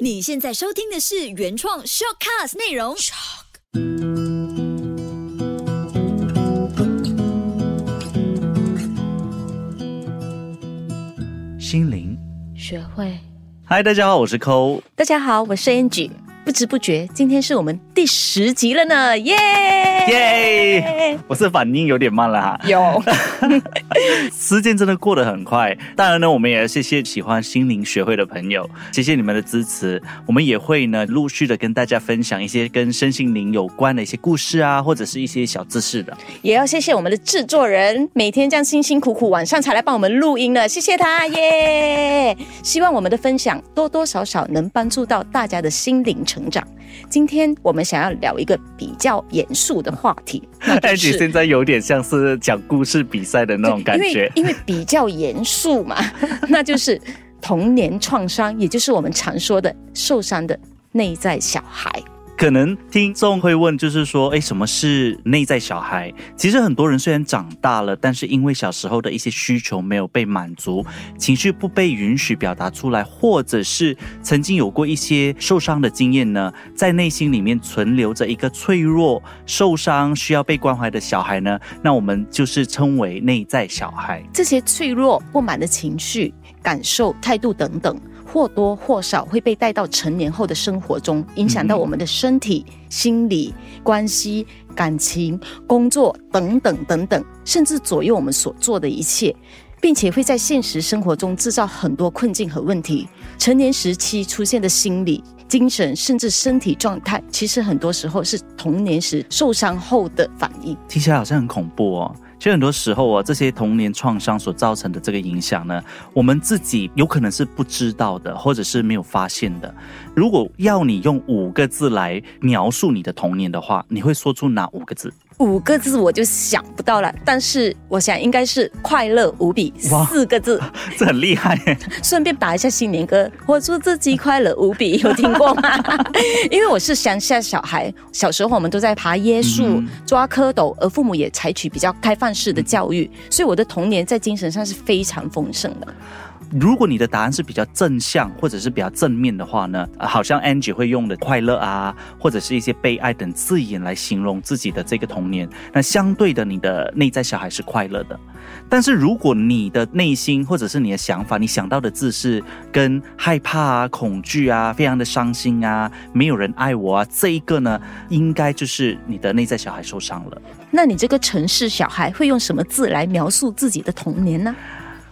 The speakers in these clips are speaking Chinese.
你现在收听的是原创 shortcast 内容。心灵，学会。嗨，大家好，我是抠。大家好，我是 Angie。不知不觉，今天是我们第十集了呢，耶耶！我是反应有点慢了哈，有，时间真的过得很快。当然呢，我们也要谢谢喜欢心灵学会的朋友，谢谢你们的支持。我们也会呢，陆续的跟大家分享一些跟身心灵有关的一些故事啊，或者是一些小知识的。也要谢谢我们的制作人，每天这样辛辛苦苦，晚上才来帮我们录音呢，谢谢他耶！希望我们的分享多多少少能帮助到大家的心灵成长。今天我们想要聊一个比较严肃的话题，艾姐现在有点像是讲故事比赛的那种感觉，因为比较严肃嘛，那就是童年创伤，也就是我们常说的受伤的内在小孩。可能听众会问，就是说，哎，什么是内在小孩？其实很多人虽然长大了，但是因为小时候的一些需求没有被满足，情绪不被允许表达出来，或者是曾经有过一些受伤的经验呢，在内心里面存留着一个脆弱、受伤、需要被关怀的小孩呢，那我们就是称为内在小孩。这些脆弱、不满的情绪、感受、态度等等。或多或少会被带到成年后的生活中，影响到我们的身体、心理、关系、感情、工作等等等等，甚至左右我们所做的一切，并且会在现实生活中制造很多困境和问题。成年时期出现的心理、精神甚至身体状态，其实很多时候是童年时受伤后的反应。听起来好像很恐怖哦。其实很多时候啊，这些童年创伤所造成的这个影响呢，我们自己有可能是不知道的，或者是没有发现的。如果要你用五个字来描述你的童年的话，你会说出哪五个字？五个字我就想不到了，但是我想应该是快乐无比四个字，这很厉害。顺便打一下新年歌，我祝自己快乐无比，有听过吗？因为我是乡下小孩，小时候我们都在爬椰树、抓蝌蚪，而父母也采取比较开放式的教育，所以我的童年在精神上是非常丰盛的。如果你的答案是比较正向或者是比较正面的话呢，好像 Angie 会用的快乐啊，或者是一些悲哀等字眼来形容自己的这个童年。那相对的，你的内在小孩是快乐的。但是如果你的内心或者是你的想法，你想到的字是跟害怕啊、恐惧啊、非常的伤心啊、没有人爱我啊，这一个呢，应该就是你的内在小孩受伤了。那你这个城市小孩会用什么字来描述自己的童年呢？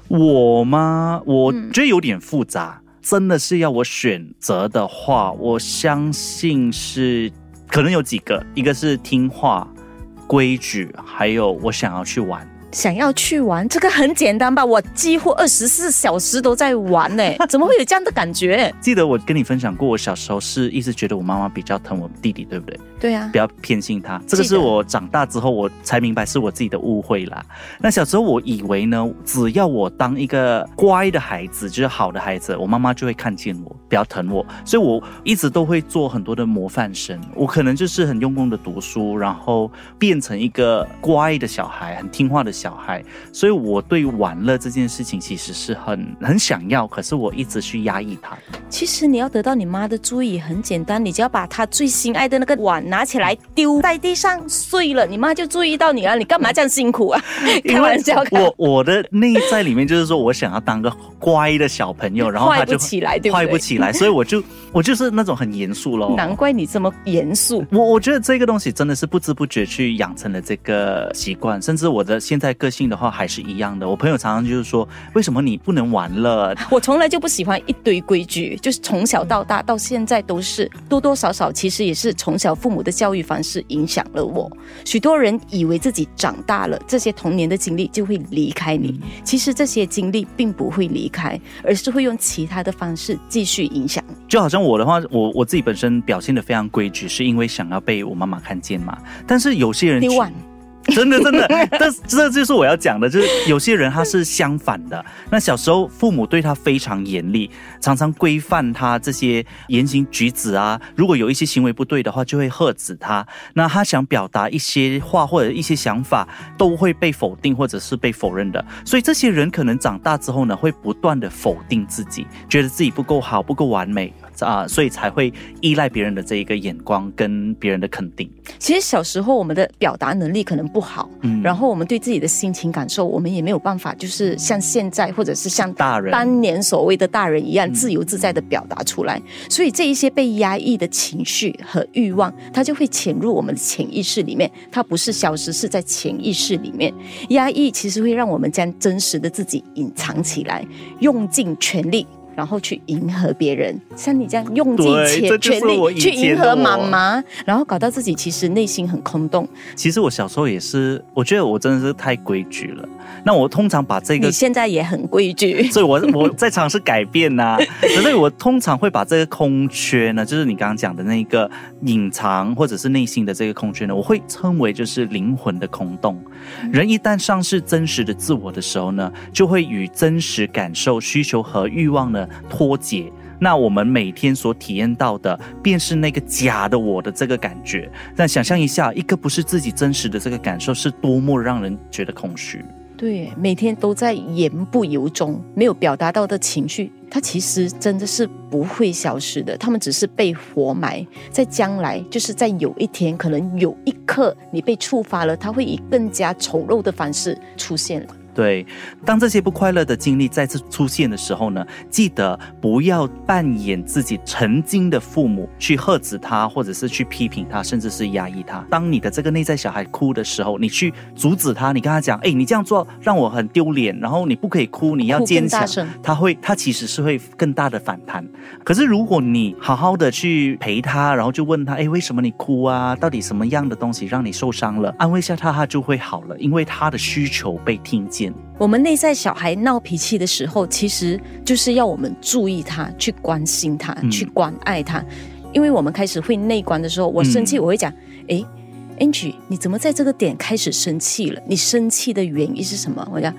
我吗？我觉得有点复杂。真的是要我选择的话，我相信是可能有几个，一个是听话、规矩，还有我想要去玩。想要去玩，这个很简单吧？我几乎二十四小时都在玩呢，怎么会有这样的感觉？记得我跟你分享过，我小时候是一直觉得我妈妈比较疼我弟弟，对不对？对呀，比较偏心他。这个是我长大之后我才明白是我自己的误会啦。那小时候我以为呢，只要我当一个乖的孩子，就是好的孩子，我妈妈就会看见我，比较疼我，所以我一直都会做很多的模范生。我可能就是很用功的读书，然后变成一个乖的小孩，很听话的。小孩，所以我对玩乐这件事情其实是很很想要，可是我一直去压抑它。其实你要得到你妈的注意很简单，你只要把她最心爱的那个碗拿起来丢在地上碎了，你妈就注意到你了。你干嘛这样辛苦啊？开玩笑。我我的内在里面就是说我想要当个乖的小朋友，然后坏不起来，对不对？坏不起来，所以我就我就是那种很严肃喽。难怪你这么严肃。我我觉得这个东西真的是不知不觉去养成了这个习惯，甚至我的现在。个性的话还是一样的。我朋友常常就是说，为什么你不能玩了？我从来就不喜欢一堆规矩，就是从小到大到现在都是多多少少，其实也是从小父母的教育方式影响了我。许多人以为自己长大了，这些童年的经历就会离开你，其实这些经历并不会离开，而是会用其他的方式继续影响。就好像我的话，我我自己本身表现的非常规矩，是因为想要被我妈妈看见嘛。但是有些人。真的真的，但这就是我要讲的，就是有些人他是相反的。那小时候父母对他非常严厉，常常规范他这些言行举止啊。如果有一些行为不对的话，就会喝止他。那他想表达一些话或者一些想法，都会被否定或者是被否认的。所以这些人可能长大之后呢，会不断的否定自己，觉得自己不够好，不够完美。啊，所以才会依赖别人的这一个眼光跟别人的肯定。其实小时候我们的表达能力可能不好，嗯，然后我们对自己的心情感受，我们也没有办法，就是像现在或者是像大人当年所谓的大人一样自由自在的表达出来。所以这一些被压抑的情绪和欲望，它就会潜入我们的潜意识里面。它不是消失，是在潜意识里面压抑，其实会让我们将真实的自己隐藏起来，用尽全力。然后去迎合别人，像你这样用尽全全力去迎合妈妈，然后搞到自己其实内心很空洞。其实我小时候也是，我觉得我真的是太规矩了。那我通常把这个，你现在也很规矩，所以我我在尝试改变呐。所以我通常会把这个空缺呢，就是你刚刚讲的那个隐藏或者是内心的这个空缺呢，我会称为就是灵魂的空洞。人一旦丧失真实的自我的时候呢，就会与真实感受、需求和欲望呢脱节。那我们每天所体验到的，便是那个假的我的这个感觉。但想象一下，一个不是自己真实的这个感受，是多么让人觉得空虚。对，每天都在言不由衷，没有表达到的情绪，它其实真的是不会消失的。他们只是被活埋，在将来，就是在有一天，可能有一刻你被触发了，它会以更加丑陋的方式出现了。对，当这些不快乐的经历再次出现的时候呢，记得不要扮演自己曾经的父母去呵斥他，或者是去批评他，甚至是压抑他。当你的这个内在小孩哭的时候，你去阻止他，你跟他讲：“哎，你这样做让我很丢脸，然后你不可以哭，你要坚强。”他会，他其实是会更大的反弹。可是如果你好好的去陪他，然后就问他：“哎，为什么你哭啊？到底什么样的东西让你受伤了？”安慰一下他，他就会好了，因为他的需求被听见。我们内在小孩闹脾气的时候，其实就是要我们注意他，去关心他，去关爱他。因为我们开始会内观的时候，我生气，我会讲：哎，Angie，你怎么在这个点开始生气了？你生气的原因是什么？我讲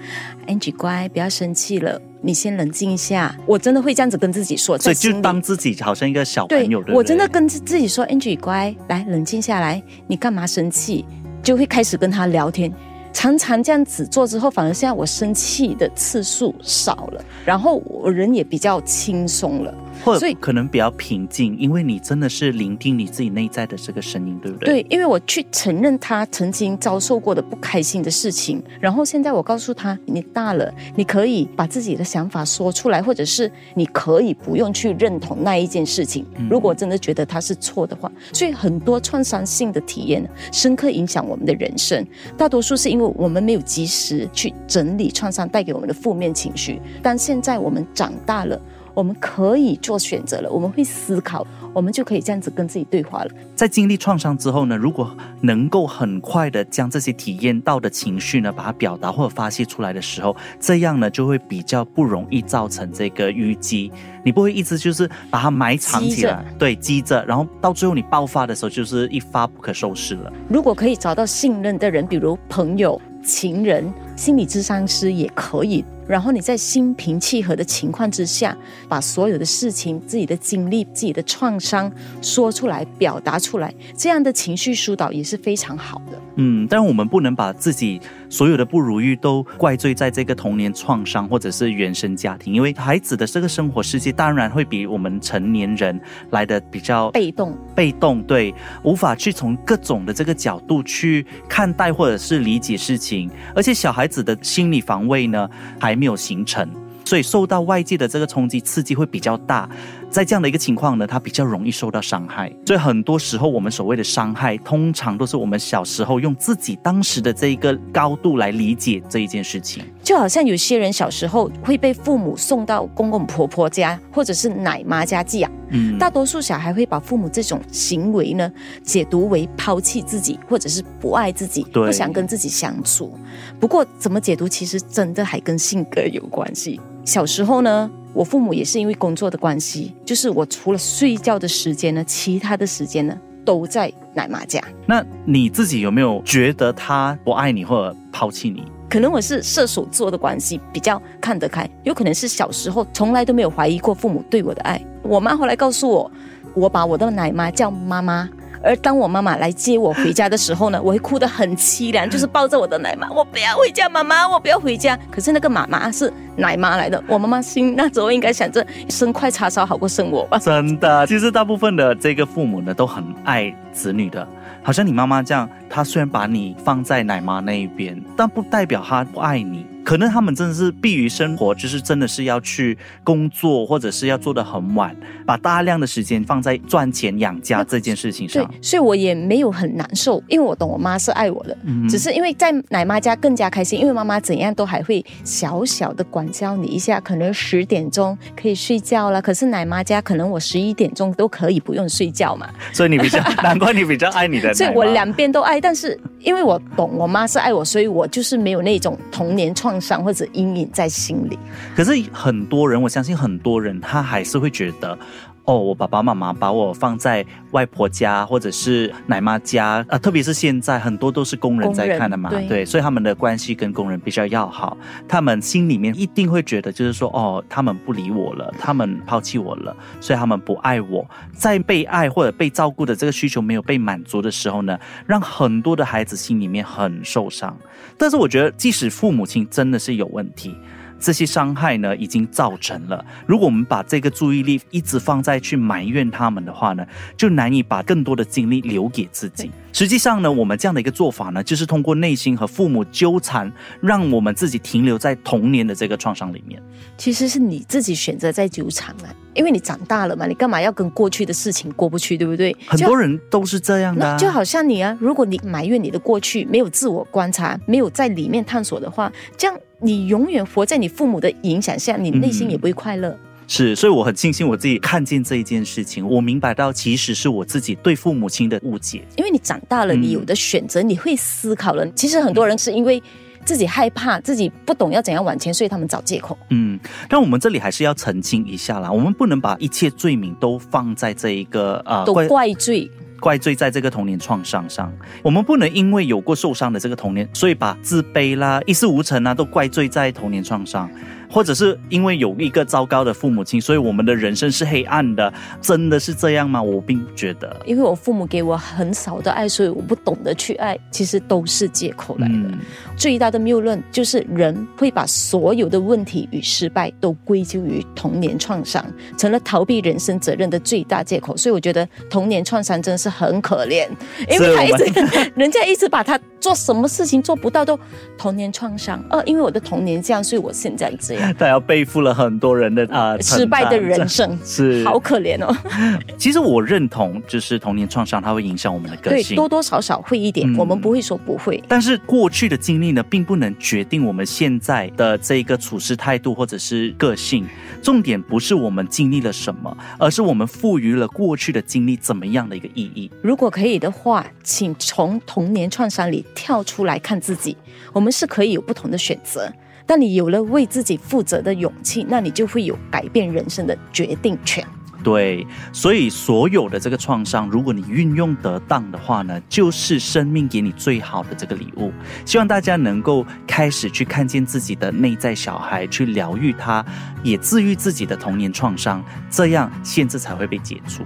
，Angie，乖，不要生气了，你先冷静一下。我真的会这样子跟自己说，所以就当自己好像一个小朋友。我真的跟自己说，Angie，乖，来冷静下来，你干嘛生气？就会开始跟他聊天。常常这样子做之后，反而现在我生气的次数少了，然后我人也比较轻松了。所以可能比较平静，因为你真的是聆听你自己内在的这个声音，对不对？对，因为我去承认他曾经遭受过的不开心的事情，然后现在我告诉他，你大了，你可以把自己的想法说出来，或者是你可以不用去认同那一件事情。如果真的觉得他是错的话，所以很多创伤性的体验深刻影响我们的人生，大多数是因为我们没有及时去整理创伤带给我们的负面情绪。但现在我们长大了。我们可以做选择了，我们会思考，我们就可以这样子跟自己对话了。在经历创伤之后呢，如果能够很快的将这些体验到的情绪呢，把它表达或者发泄出来的时候，这样呢就会比较不容易造成这个淤积。你不会一直就是把它埋藏起来，对，积着，然后到最后你爆发的时候，就是一发不可收拾了。如果可以找到信任的人，比如朋友。情人、心理咨商师也可以。然后你在心平气和的情况之下，把所有的事情、自己的经历、自己的创伤说出来、表达出来，这样的情绪疏导也是非常好的。嗯，但我们不能把自己所有的不如意都怪罪在这个童年创伤或者是原生家庭，因为孩子的这个生活世界当然会比我们成年人来的比较被动。被动对，无法去从各种的这个角度去看待或者是理解事情，而且小孩子的心理防卫呢还还没有形成。所以受到外界的这个冲击刺激会比较大，在这样的一个情况呢，他比较容易受到伤害。所以很多时候我们所谓的伤害，通常都是我们小时候用自己当时的这一个高度来理解这一件事情。就好像有些人小时候会被父母送到公公婆婆家或者是奶妈家寄养，嗯，大多数小孩会把父母这种行为呢解读为抛弃自己或者是不爱自己，不想跟自己相处。不过怎么解读，其实真的还跟性格有关系。小时候呢，我父母也是因为工作的关系，就是我除了睡觉的时间呢，其他的时间呢都在奶妈家。那你自己有没有觉得他不爱你或者抛弃你？可能我是射手座的关系，比较看得开。有可能是小时候从来都没有怀疑过父母对我的爱。我妈后来告诉我，我把我的奶妈叫妈妈。而当我妈妈来接我回家的时候呢，我会哭得很凄凉，就是抱着我的奶妈，我不要回家，妈妈，我不要回家。可是那个妈妈是奶妈来的，我妈妈心那时候应该想着生块叉烧好过生我吧。真的，其实大部分的这个父母呢，都很爱子女的。好像你妈妈这样，她虽然把你放在奶妈那一边，但不代表她不爱你。可能他们真的是避于生活，就是真的是要去工作，或者是要做的很晚，把大量的时间放在赚钱养家这件事情上。对，所以我也没有很难受，因为我懂我妈是爱我的，只是因为在奶妈家更加开心，因为妈妈怎样都还会小小的管教你一下，可能十点钟可以睡觉了，可是奶妈家可能我十一点钟都可以不用睡觉嘛。所以你比较，难怪你比较爱你的。所以我两边都爱，但是因为我懂我妈是爱我，所以我就是没有那种童年创。伤或者阴影在心里，可是很多人，我相信很多人，他还是会觉得，哦，我爸爸妈妈把我放在外婆家或者是奶妈家啊，特别是现在很多都是工人在看的嘛，对，所以他们的关系跟工人比较要好，他们心里面一定会觉得，就是说，哦，他们不理我了，他们抛弃我了，所以他们不爱我，在被爱或者被照顾的这个需求没有被满足的时候呢，让很多的孩子心里面很受伤。但是我觉得，即使父母亲真的是有问题，这些伤害呢已经造成了。如果我们把这个注意力一直放在去埋怨他们的话呢，就难以把更多的精力留给自己。实际上呢，我们这样的一个做法呢，就是通过内心和父母纠缠，让我们自己停留在童年的这个创伤里面。其实是你自己选择在纠缠啊，因为你长大了嘛，你干嘛要跟过去的事情过不去，对不对？很多人都是这样的，就好像你啊，如果你埋怨你的过去，没有自我观察，没有在里面探索的话，这样你永远活在你父母的影响下，你内心也不会快乐。是，所以我很庆幸我自己看见这一件事情，我明白到其实是我自己对父母亲的误解。因为你长大了，你有的选择，你会思考了。其实很多人是因为自己害怕，自己不懂要怎样往前，所以他们找借口。嗯，但我们这里还是要澄清一下啦，我们不能把一切罪名都放在这一个呃，都怪罪。怪罪在这个童年创伤上，我们不能因为有过受伤的这个童年，所以把自卑啦、一事无成啊，都怪罪在童年创伤。或者是因为有一个糟糕的父母亲，所以我们的人生是黑暗的，真的是这样吗？我并不觉得。因为我父母给我很少的爱，所以我不懂得去爱，其实都是借口来的。最大的谬论就是人会把所有的问题与失败都归咎于童年创伤，成了逃避人生责任的最大借口。所以我觉得童年创伤真的是很可怜，因为他一直 人家一直把他做什么事情做不到都童年创伤。呃，因为我的童年这样，所以我现在这样。他要背负了很多人的啊 失败的人生，是好可怜哦。其实我认同，就是童年创伤，它会影响我们的个性，多多少少会一点。我们不会说不会，但是过去的经历呢，并不能决定我们现在的这个处事态度或者是个性。重点不是我们经历了什么，而是我们赋予了过去的经历怎么样的一个意义。如果可以的话，请从童年创伤里跳出来看自己，我们是可以有不同的选择。当你有了为自己负责的勇气，那你就会有改变人生的决定权。对，所以所有的这个创伤，如果你运用得当的话呢，就是生命给你最好的这个礼物。希望大家能够开始去看见自己的内在小孩，去疗愈他，也治愈自己的童年创伤，这样限制才会被解除。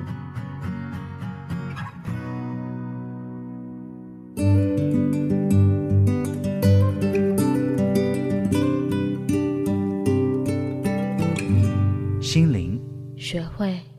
会。